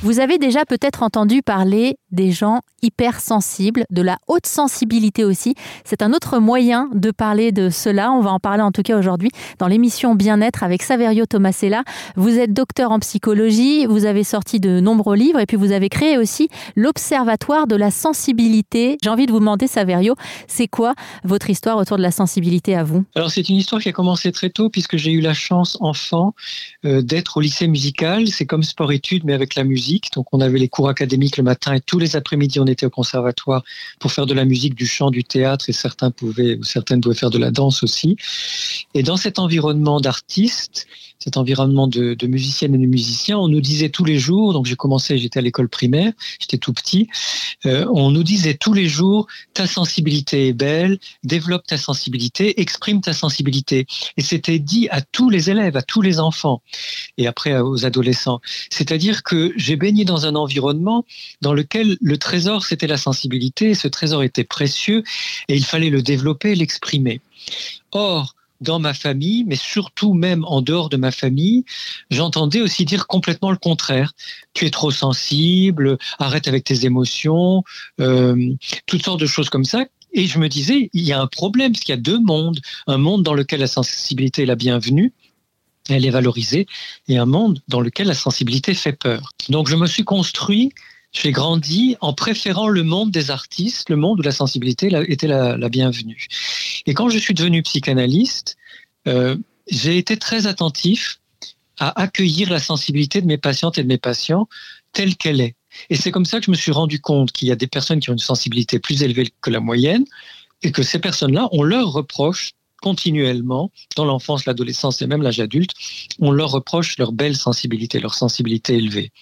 Vous avez déjà peut-être entendu parler des gens hypersensibles, de la haute sensibilité aussi. C'est un autre moyen de parler de cela. On va en parler en tout cas aujourd'hui dans l'émission Bien-être avec Saverio Tomasella. Vous êtes docteur en psychologie, vous avez sorti de nombreux livres et puis vous avez créé aussi l'Observatoire de la sensibilité. J'ai envie de vous demander, Saverio, c'est quoi votre histoire autour de la sensibilité à vous? Alors c'est une histoire qui a commencé très tôt puisque j'ai eu la chance enfant euh, d'être au lycée musical. C'est comme sport-études mais avec la musique donc on avait les cours académiques le matin et tous les après-midi on était au conservatoire pour faire de la musique, du chant, du théâtre et certains pouvaient ou certaines pouvaient faire de la danse aussi. Et dans cet environnement d'artistes, cet environnement de, musiciennes et de musiciens, on nous disait tous les jours, donc j'ai commencé, j'étais à l'école primaire, j'étais tout petit, euh, on nous disait tous les jours, ta sensibilité est belle, développe ta sensibilité, exprime ta sensibilité. Et c'était dit à tous les élèves, à tous les enfants, et après aux adolescents. C'est-à-dire que j'ai baigné dans un environnement dans lequel le trésor, c'était la sensibilité, ce trésor était précieux, et il fallait le développer, l'exprimer. Or, dans ma famille, mais surtout même en dehors de ma famille, j'entendais aussi dire complètement le contraire. Tu es trop sensible, arrête avec tes émotions, euh, toutes sortes de choses comme ça. Et je me disais, il y a un problème, parce qu'il y a deux mondes. Un monde dans lequel la sensibilité est la bienvenue, elle est valorisée, et un monde dans lequel la sensibilité fait peur. Donc je me suis construit j'ai grandi en préférant le monde des artistes, le monde où la sensibilité était la, bienvenue. Et quand je suis devenu psychanalyste, euh, j'ai été très attentif à accueillir la sensibilité de mes patientes et de mes patients telle qu'elle est. Et c'est comme ça que je me suis rendu compte qu'il y a des personnes qui ont une sensibilité plus élevée que la moyenne et que ces personnes-là, on leur reproche continuellement, dans l'enfance, l'adolescence et même l'âge adulte, on leur reproche leur belle sensibilité, leur sensibilité élevée.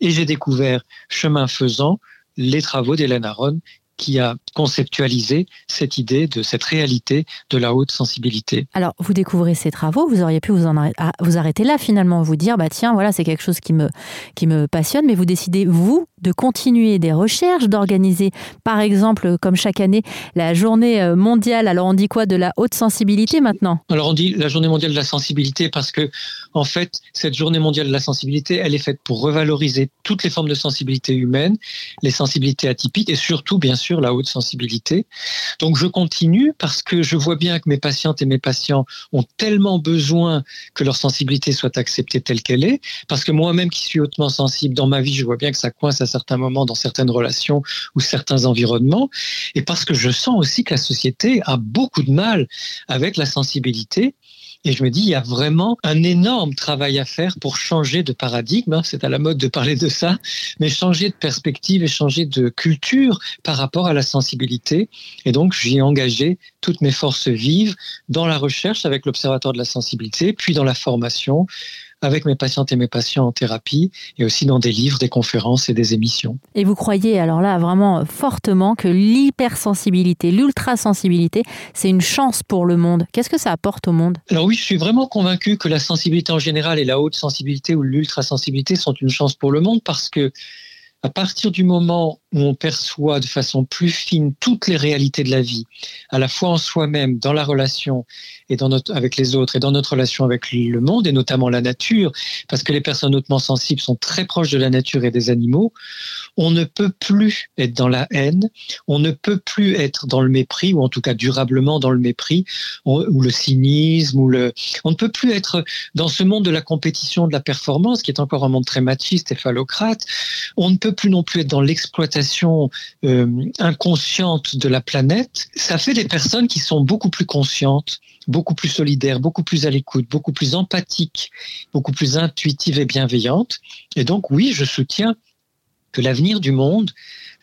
Et j'ai découvert, chemin faisant, les travaux d'Hélène Aron qui a conceptualisé cette idée de cette réalité de la haute sensibilité. Alors, vous découvrez ces travaux, vous auriez pu vous, en arrêter, vous arrêter là finalement, vous dire, bah tiens, voilà, c'est quelque chose qui me, qui me passionne, mais vous décidez, vous, de continuer des recherches, d'organiser, par exemple, comme chaque année, la journée euh, mondiale, alors on dit quoi, de la haute sensibilité maintenant? Alors on dit la journée mondiale de la sensibilité parce que, en fait, cette journée mondiale de la sensibilité, elle est faite pour revaloriser toutes les formes de sensibilité humaine, les sensibilités atypiques et surtout, bien sûr, la haute sensibilité. Donc je continue parce que je vois bien que mes patientes et mes patients ont tellement besoin que leur sensibilité soit acceptée telle qu'elle est, parce que moi-même qui suis hautement sensible dans ma vie, je vois bien que ça coince à certains moments dans certaines relations ou certains environnements, et parce que je sens aussi que la société a beaucoup de mal avec la sensibilité et je me dis, il y a vraiment un énorme travail à faire pour changer de paradigme. Hein. C'est à la mode de parler de ça, mais changer de perspective et changer de culture par rapport à la sensibilité. Et donc, j'y engagé toutes mes forces vives dans la recherche avec l'Observatoire de la sensibilité, puis dans la formation, avec mes patientes et mes patients en thérapie et aussi dans des livres, des conférences et des émissions. Et vous croyez alors là vraiment fortement que l'hypersensibilité, l'ultrasensibilité, c'est une chance pour le monde. Qu'est-ce que ça apporte au monde? Alors oui, je suis vraiment convaincu que la sensibilité en général et la haute sensibilité ou l'ultrasensibilité sont une chance pour le monde parce que à partir du moment où on perçoit de façon plus fine toutes les réalités de la vie, à la fois en soi-même, dans la relation et dans notre, avec les autres et dans notre relation avec le monde et notamment la nature, parce que les personnes hautement sensibles sont très proches de la nature et des animaux, on ne peut plus être dans la haine, on ne peut plus être dans le mépris ou en tout cas durablement dans le mépris ou le cynisme ou le, on ne peut plus être dans ce monde de la compétition, de la performance qui est encore un monde très machiste et phallocrate. On ne peut plus non plus être dans l'exploitation euh, inconsciente de la planète. Ça fait des personnes qui sont beaucoup plus conscientes, beaucoup plus solidaires, beaucoup plus à l'écoute, beaucoup plus empathiques, beaucoup plus intuitives et bienveillantes. Et donc oui, je soutiens que l'avenir du monde,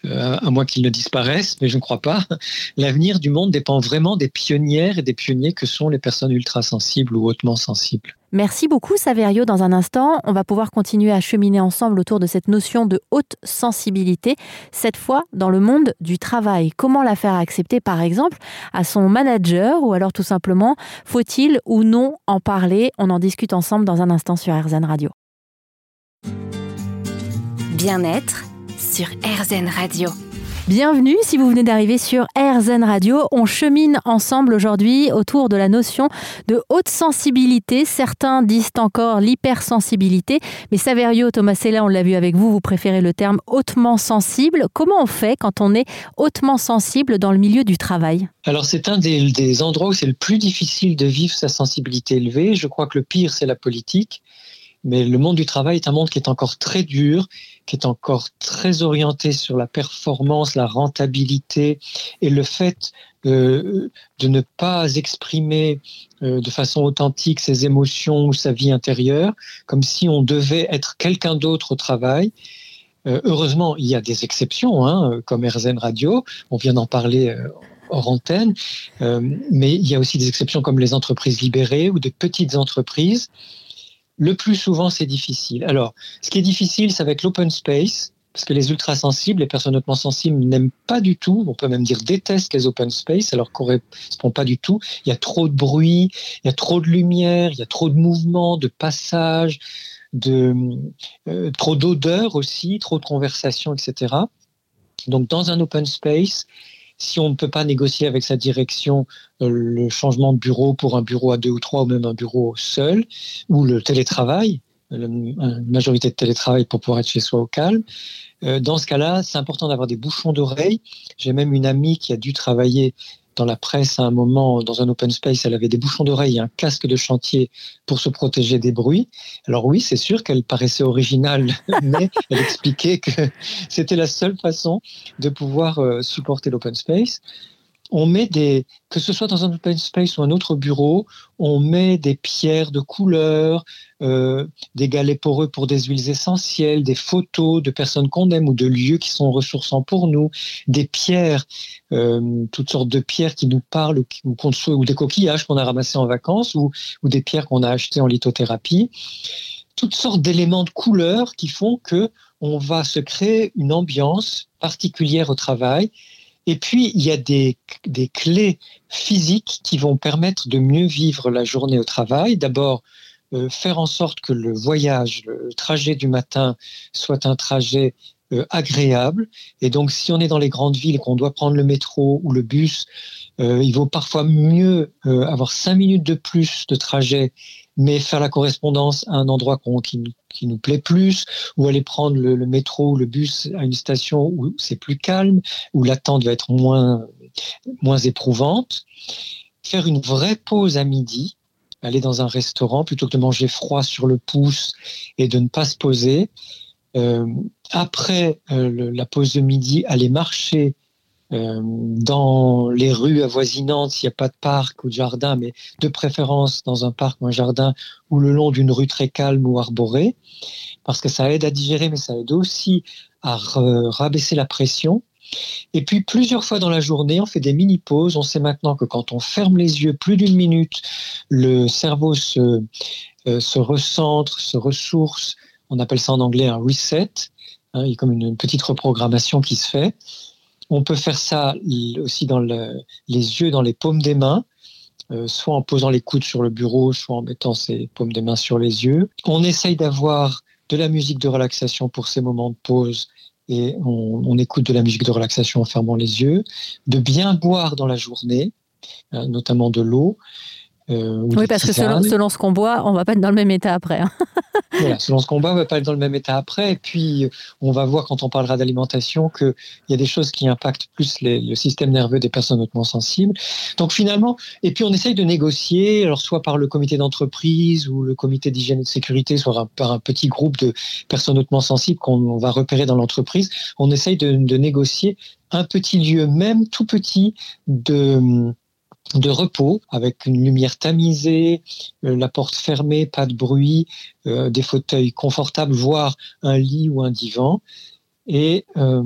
euh, à moins qu'il ne disparaisse, mais je ne crois pas, l'avenir du monde dépend vraiment des pionnières et des pionniers que sont les personnes ultra sensibles ou hautement sensibles. Merci beaucoup Saverio. Dans un instant, on va pouvoir continuer à cheminer ensemble autour de cette notion de haute sensibilité, cette fois dans le monde du travail. Comment la faire accepter par exemple à son manager ou alors tout simplement faut-il ou non en parler? On en discute ensemble dans un instant sur RZN Radio. Bien-être sur RZN Radio. Bienvenue si vous venez d'arriver sur RZN Radio. On chemine ensemble aujourd'hui autour de la notion de haute sensibilité. Certains disent encore l'hypersensibilité, mais Saverio Tomasella, on l'a vu avec vous, vous préférez le terme hautement sensible. Comment on fait quand on est hautement sensible dans le milieu du travail? Alors c'est un des, des endroits où c'est le plus difficile de vivre sa sensibilité élevée. Je crois que le pire, c'est la politique. Mais le monde du travail est un monde qui est encore très dur, qui est encore très orienté sur la performance, la rentabilité et le fait euh, de ne pas exprimer euh, de façon authentique ses émotions ou sa vie intérieure, comme si on devait être quelqu'un d'autre au travail. Euh, heureusement, il y a des exceptions, hein, comme RZN Radio, on vient d'en parler hors antenne, mais il y a aussi des exceptions comme les entreprises libérées ou de petites entreprises le plus souvent, c'est difficile. Alors, ce qui est difficile, c'est avec l'open space, parce que les ultra-sensibles, les personnes hautement sensibles n'aiment pas du tout, on peut même dire détestent les open space, alors qu'on ne correspond pas du tout. Il y a trop de bruit, il y a trop de lumière, il y a trop de mouvement, de passage, de, euh, trop d'odeur aussi, trop de conversation, etc. Donc, dans un open space, si on ne peut pas négocier avec sa direction euh, le changement de bureau pour un bureau à deux ou trois ou même un bureau seul, ou le télétravail, une majorité de télétravail pour pouvoir être chez soi au calme, euh, dans ce cas-là, c'est important d'avoir des bouchons d'oreille. J'ai même une amie qui a dû travailler dans la presse à un moment, dans un open space, elle avait des bouchons d'oreille et un casque de chantier pour se protéger des bruits. Alors oui, c'est sûr qu'elle paraissait originale, mais elle expliquait que c'était la seule façon de pouvoir euh, supporter l'open space on met des, que ce soit dans un open space ou un autre bureau, on met des pierres de couleur, euh, des galets poreux pour des huiles essentielles, des photos de personnes qu'on aime ou de lieux qui sont ressourçants pour nous, des pierres, euh, toutes sortes de pierres qui nous parlent ou, ou des coquillages qu'on a ramassés en vacances ou, ou des pierres qu'on a achetées en lithothérapie. Toutes sortes d'éléments de couleur qui font que on va se créer une ambiance particulière au travail et puis, il y a des, des, clés physiques qui vont permettre de mieux vivre la journée au travail. D'abord, euh, faire en sorte que le voyage, le trajet du matin soit un trajet euh, agréable. Et donc, si on est dans les grandes villes qu'on doit prendre le métro ou le bus, euh, il vaut parfois mieux avoir cinq minutes de plus de trajet mais faire la correspondance à un endroit qui, nous plaît plus, ou aller prendre le, métro ou le bus à une station où c'est plus calme, où l'attente va être moins, moins éprouvante. Faire une vraie pause à midi, aller dans un restaurant plutôt que de manger froid sur le pouce et de ne pas se poser. Euh, après euh, la pause de midi, aller marcher euh, dans les rues avoisinantes, s'il n'y a pas de parc ou de jardin, mais de préférence dans un parc ou un jardin ou le long d'une rue très calme ou arborée, parce que ça aide à digérer, mais ça aide aussi à rabaisser la pression. Et puis plusieurs fois dans la journée, on fait des mini-pauses. On sait maintenant que quand on ferme les yeux plus d'une minute, le cerveau se, euh, recentre, se ressource. On appelle ça en anglais un reset. Hein, il y a comme une petite reprogrammation qui se fait. On peut faire ça aussi dans les yeux, dans les paumes des mains, euh, soit en posant les coudes sur le bureau, soit en mettant ses paumes des mains sur les yeux. On essaye d'avoir de la musique de relaxation pour ces moments de pause et on, écoute de la musique de relaxation en fermant les yeux, de bien boire dans la journée, euh, notamment de l'eau, euh, oui, parce que selon, ce qu'on boit, on va pas être dans le même état après. Hein. voilà, selon ce qu'on boit, on va pas être dans le même état après. Et puis, on va voir quand on parlera d'alimentation qu'il y a des choses qui impactent plus le système nerveux des personnes hautement sensibles. Donc finalement, et puis on essaye de négocier, alors soit par le comité d'entreprise ou le comité d'hygiène et de sécurité, soit par un petit groupe de personnes hautement sensibles qu'on va repérer dans l'entreprise. On essaye de, de négocier un petit lieu, même tout petit, de de repos avec une lumière tamisée, euh, la porte fermée, pas de bruit, euh, des fauteuils confortables, voire un lit ou un divan. Et euh,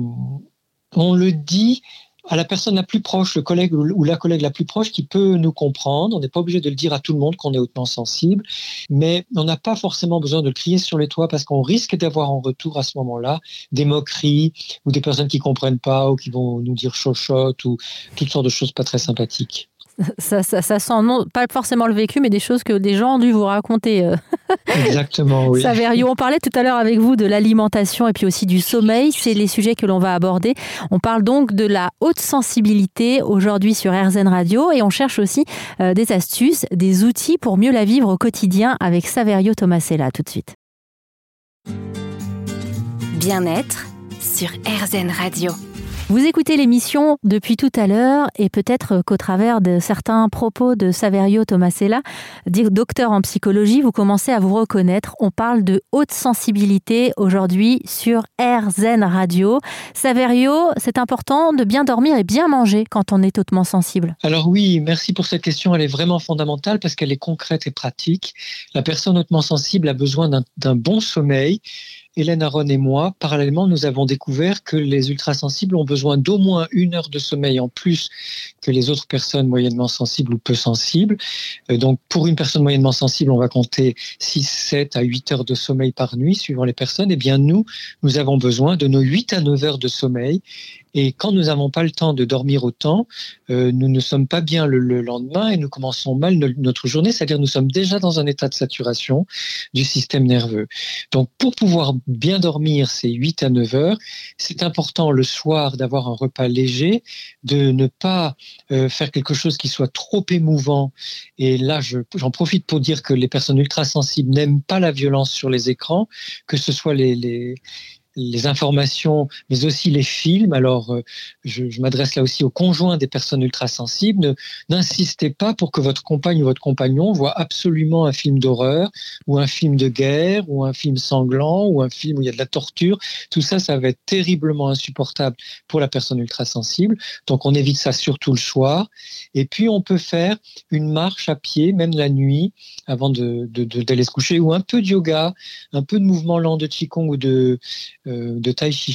on le dit à la personne la plus proche, le collègue ou la collègue la plus proche qui peut nous comprendre. On n'est pas obligé de le dire à tout le monde qu'on est hautement sensible, mais on n'a pas forcément besoin de le crier sur les toits parce qu'on risque d'avoir en retour à ce moment-là des moqueries ou des personnes qui comprennent pas ou qui vont nous dire chochotte ou toutes sortes de choses pas très sympathiques ça, ça, sent non, pas forcément le vécu, mais des choses que des gens ont dû vous raconter. Euh. Exactement, oui. Saverio, on parlait tout à l'heure avec vous de l'alimentation et puis aussi du sommeil. C'est les sujets que l'on va aborder. On parle donc de la haute sensibilité aujourd'hui sur RZN Radio et on cherche aussi euh, des astuces, des outils pour mieux la vivre au quotidien avec Saverio Tomasella. Tout de suite. Bien-être sur RZN Radio. Vous écoutez l'émission depuis tout à l'heure et peut-être qu'au travers de certains propos de Saverio Tomasella, docteur en psychologie, vous commencez à vous reconnaître. On parle de haute sensibilité aujourd'hui sur RZN Radio. Saverio, c'est important de bien dormir et bien manger quand on est hautement sensible. Alors oui, merci pour cette question. Elle est vraiment fondamentale parce qu'elle est concrète et pratique. La personne hautement sensible a besoin d'un bon sommeil Hélène Aron et moi, parallèlement, nous avons découvert que les ultrasensibles ont besoin d'au moins une heure de sommeil en plus que les autres personnes moyennement sensibles ou peu sensibles. Euh, donc, pour une personne moyennement sensible, on va compter 6, 7 à 8 heures de sommeil par nuit, suivant les personnes. Eh bien, nous, nous avons besoin de nos 8 à 9 heures de sommeil et quand nous n'avons pas le temps de dormir autant, euh, nous ne sommes pas bien le, lendemain et nous commençons mal notre journée, c'est-à-dire nous sommes déjà dans un état de saturation du système nerveux. Donc pour pouvoir bien dormir ces 8 à 9 heures, c'est important le soir d'avoir un repas léger, de ne pas euh, faire quelque chose qui soit trop émouvant. Et là, j'en profite pour dire que les personnes ultra sensibles n'aiment pas la violence sur les écrans, que ce soit les, les les informations, mais aussi les films. Alors, euh, je, m'adresse là aussi aux conjoints des personnes ultra-sensibles. N'insistez pas pour que votre compagne ou votre compagnon voit absolument un film d'horreur ou un film de guerre ou un film sanglant ou un film où il y a de la torture. Tout ça, ça va être terriblement insupportable pour la personne ultra-sensible. Donc, on évite ça surtout le soir. Et puis, on peut faire une marche à pied, même la nuit, avant d'aller de, se coucher, ou un peu de yoga, un peu de mouvement lent de Qigong ou de, de Tai Chi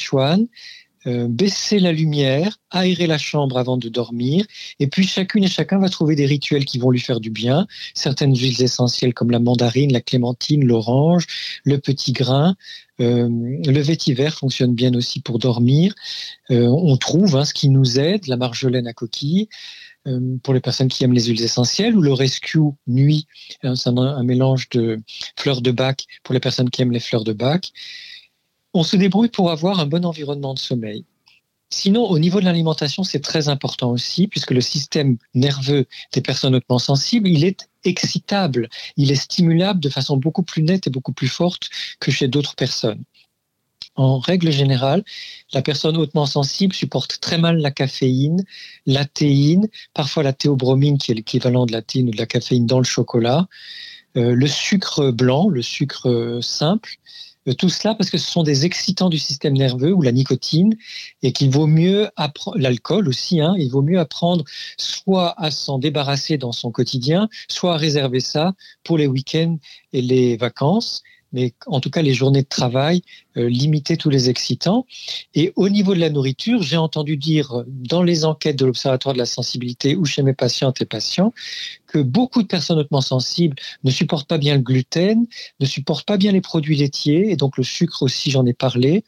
euh, baisser la lumière, aérer la chambre avant de dormir, et puis chacune et chacun va trouver des rituels qui vont lui faire du bien. Certaines huiles essentielles comme la mandarine, la clémentine, l'orange, le petit grain. Euh, le vétiver fonctionne bien aussi pour dormir. on trouve hein, ce qui nous aide, la marjolaine à coquille pour les personnes qui aiment les huiles essentielles, ou le rescue nuit, c'est un, un, mélange de fleurs de bac pour les personnes qui aiment les fleurs de bac on se débrouille pour avoir un bon environnement de sommeil. Sinon, au niveau de l'alimentation, c'est très important aussi, puisque le système nerveux des personnes hautement sensibles, il est excitable, il est stimulable de façon beaucoup plus nette et beaucoup plus forte que chez d'autres personnes. En règle générale, la personne hautement sensible supporte très mal la caféine, la théine, parfois la théobromine qui est l'équivalent de la théine ou de la caféine dans le chocolat, euh, le sucre blanc, le sucre simple, tout cela parce que ce sont des excitants du système nerveux ou la nicotine et qu'il vaut mieux apprendre l'alcool aussi hein, il vaut mieux apprendre soit à s'en débarrasser dans son quotidien soit à réserver ça pour les week-ends et les vacances mais en tout cas les journées de travail, euh, limiter tous les excitants. Et au niveau de la nourriture, j'ai entendu dire dans les enquêtes de l'Observatoire de la sensibilité ou chez mes patientes et patients que beaucoup de personnes hautement sensibles ne supportent pas bien le gluten, ne supportent pas bien les produits laitiers, et donc le sucre aussi, j'en ai parlé.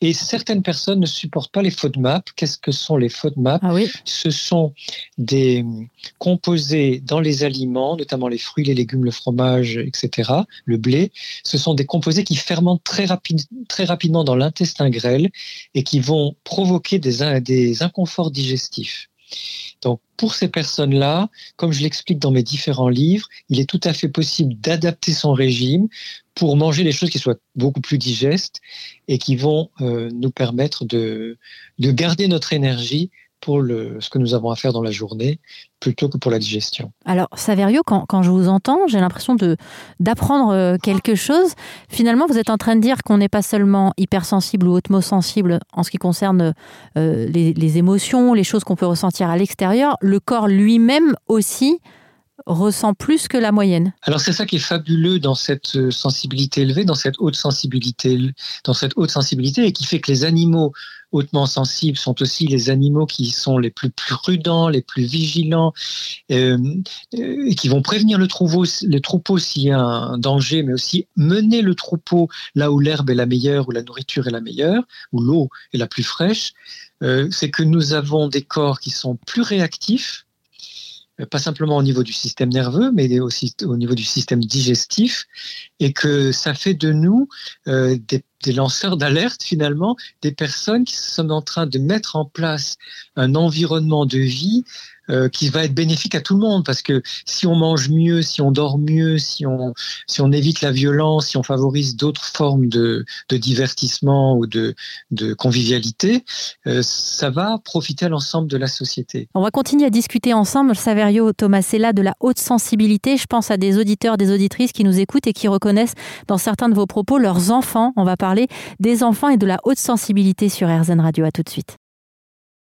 Et certaines personnes ne supportent pas les FODMAP. Qu'est-ce que sont les FODMAP ah oui. Ce sont des composés dans les aliments, notamment les fruits, les légumes, le fromage, etc., le blé. Ce sont des composés qui fermentent très, rapide, très rapidement dans l'intestin grêle et qui vont provoquer des, des inconforts digestifs. Donc, pour ces personnes-là, comme je l'explique dans mes différents livres, il est tout à fait possible d'adapter son régime pour manger des choses qui soient beaucoup plus digestes et qui vont euh, nous permettre de, de garder notre énergie pour le, ce que nous avons à faire dans la journée plutôt que pour la digestion. Alors, Saverio, quand, quand je vous entends, j'ai l'impression de d'apprendre euh, quelque chose. Finalement, vous êtes en train de dire qu'on n'est pas seulement hypersensible ou hautement sensible en ce qui concerne euh, les, les, émotions, les choses qu'on peut ressentir à l'extérieur. Le corps lui-même aussi ressent plus que la moyenne. Alors c'est ça qui est fabuleux dans cette euh, sensibilité élevée, dans cette haute sensibilité, dans cette haute sensibilité, et qui fait que les animaux hautement sensibles sont aussi les animaux qui sont les plus prudents, les plus vigilants, euh, euh, et qui vont prévenir le troupeau, le troupeau s'il y a un danger, mais aussi mener le troupeau là où l'herbe est la meilleure, où la nourriture est la meilleure, où l'eau est la plus fraîche. c'est que nous avons des corps qui sont plus réactifs, pas simplement au niveau du système nerveux, mais aussi au niveau du système digestif, et que ça fait de nous des des lanceurs d'alerte finalement, des personnes qui sont en train de mettre en place un environnement de vie euh, qui va être bénéfique à tout le monde parce que si on mange mieux, si on dort mieux, si on, si on évite la violence, si on favorise d'autres formes de, de, divertissement ou de, de convivialité, euh, ça va profiter à l'ensemble de la société. On va continuer à discuter ensemble, Saverio Thomas là de la haute sensibilité. Je pense à des auditeurs, des auditrices qui nous écoutent et qui reconnaissent dans certains de vos propos leurs enfants. On va parler des enfants et de la haute sensibilité sur RZN Radio. À tout de suite.